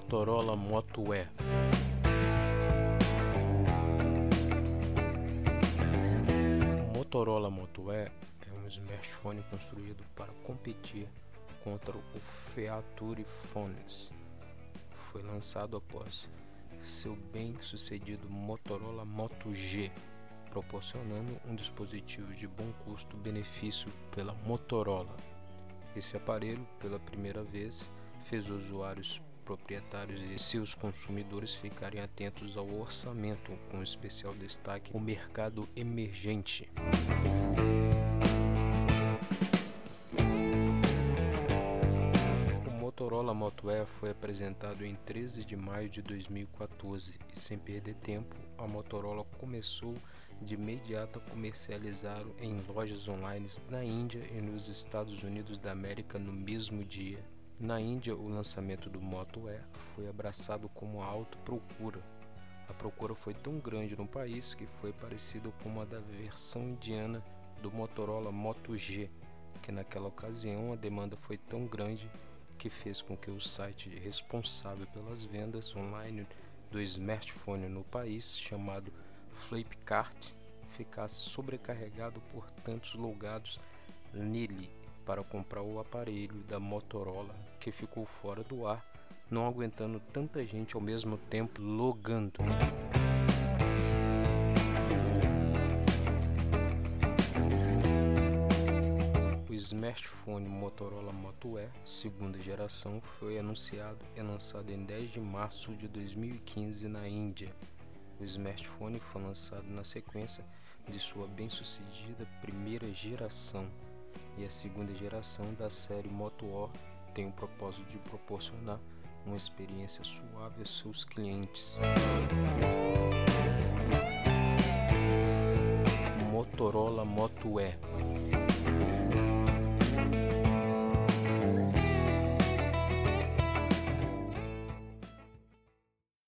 Motorola Moto E. O Motorola Moto E é um smartphone construído para competir contra o Feature Phones. Foi lançado após seu bem-sucedido Motorola Moto G, proporcionando um dispositivo de bom custo-benefício pela Motorola. Esse aparelho, pela primeira vez, fez usuários proprietários e seus consumidores ficarem atentos ao orçamento, com especial destaque o mercado emergente. O Motorola Moto E foi apresentado em 13 de maio de 2014 e, sem perder tempo, a Motorola começou de imediato a comercializá-lo em lojas online na Índia e nos Estados Unidos da América no mesmo dia. Na Índia, o lançamento do Moto E foi abraçado como alta procura. A procura foi tão grande no país que foi parecida com a da versão indiana do Motorola Moto G, que naquela ocasião a demanda foi tão grande que fez com que o site responsável pelas vendas online do smartphone no país, chamado Flipkart, ficasse sobrecarregado por tantos logados nele para comprar o aparelho da Motorola que ficou fora do ar, não aguentando tanta gente ao mesmo tempo logando. O smartphone Motorola Moto E, segunda geração, foi anunciado e lançado em 10 de março de 2015 na Índia. O smartphone foi lançado na sequência de sua bem-sucedida primeira geração e a segunda geração da série Moto O tem o propósito de proporcionar uma experiência suave aos seus clientes. Motorola Moto E